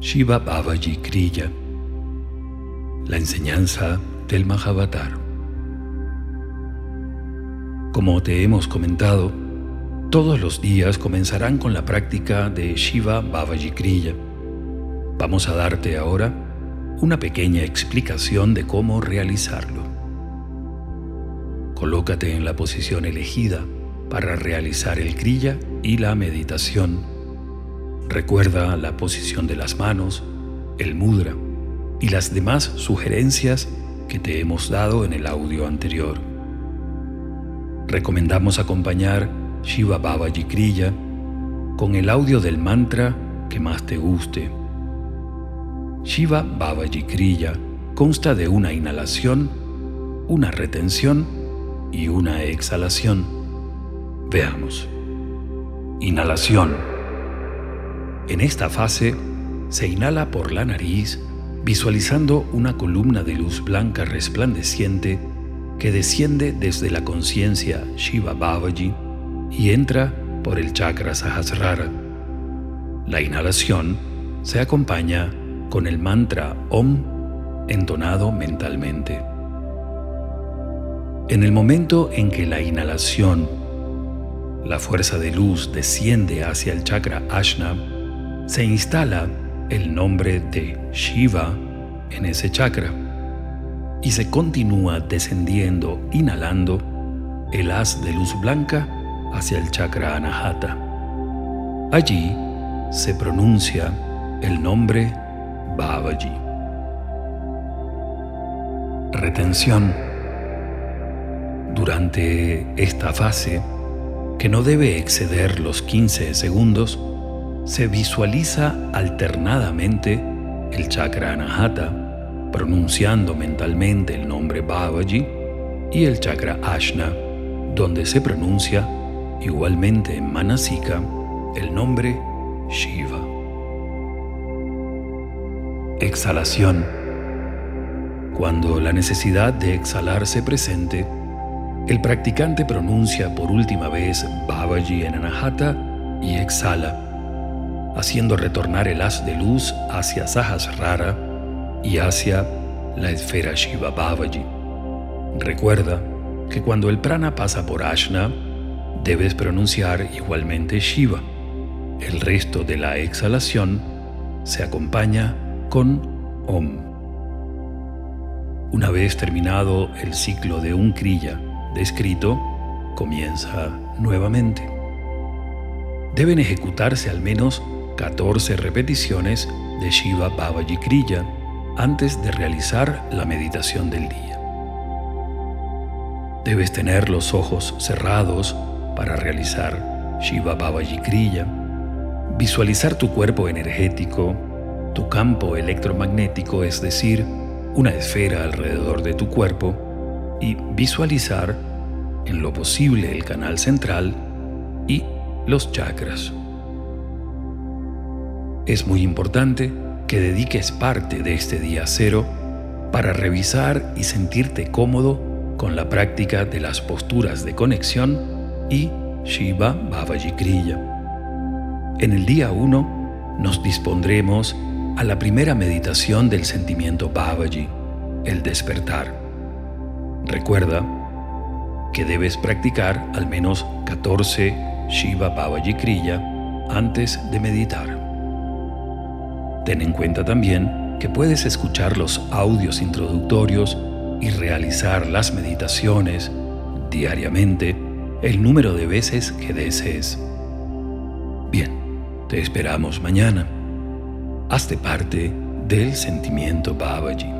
Shiva Babaji Kriya, la enseñanza del Mahavatar. Como te hemos comentado, todos los días comenzarán con la práctica de Shiva Babaji Kriya. Vamos a darte ahora una pequeña explicación de cómo realizarlo. Colócate en la posición elegida para realizar el Kriya y la meditación Recuerda la posición de las manos, el mudra y las demás sugerencias que te hemos dado en el audio anterior. Recomendamos acompañar Shiva Babaji Kriya con el audio del mantra que más te guste. Shiva Kriya consta de una inhalación, una retención y una exhalación. Veamos. Inhalación. En esta fase, se inhala por la nariz, visualizando una columna de luz blanca resplandeciente que desciende desde la conciencia Shiva Babaji y entra por el chakra Sahasrara. La inhalación se acompaña con el mantra Om entonado mentalmente. En el momento en que la inhalación, la fuerza de luz desciende hacia el chakra Ashna, se instala el nombre de Shiva en ese chakra y se continúa descendiendo, inhalando el haz de luz blanca hacia el chakra Anahata. Allí se pronuncia el nombre Babaji. Retención. Durante esta fase, que no debe exceder los 15 segundos, se visualiza alternadamente el chakra anahata, pronunciando mentalmente el nombre Babaji, y el chakra ashna, donde se pronuncia igualmente en manasika el nombre Shiva. Exhalación. Cuando la necesidad de exhalar se presente, el practicante pronuncia por última vez Babaji en Anahata y exhala haciendo retornar el haz de luz hacia Sahasrara y hacia la esfera Shiva Babaji. Recuerda que cuando el prana pasa por Ashna, debes pronunciar igualmente Shiva. El resto de la exhalación se acompaña con Om. Una vez terminado el ciclo de un kriya descrito, comienza nuevamente. Deben ejecutarse al menos 14 repeticiones de Shiva Babaji Kriya antes de realizar la meditación del día. Debes tener los ojos cerrados para realizar Shiva Babaji Kriya, visualizar tu cuerpo energético, tu campo electromagnético, es decir, una esfera alrededor de tu cuerpo, y visualizar en lo posible el canal central y los chakras. Es muy importante que dediques parte de este día cero para revisar y sentirte cómodo con la práctica de las posturas de conexión y Shiva Babaji Kriya. En el día 1 nos dispondremos a la primera meditación del sentimiento Babaji, el despertar. Recuerda que debes practicar al menos 14 Shiva Babaji Kriya antes de meditar. Ten en cuenta también que puedes escuchar los audios introductorios y realizar las meditaciones diariamente el número de veces que desees. Bien, te esperamos mañana. Hazte parte del sentimiento Babaji.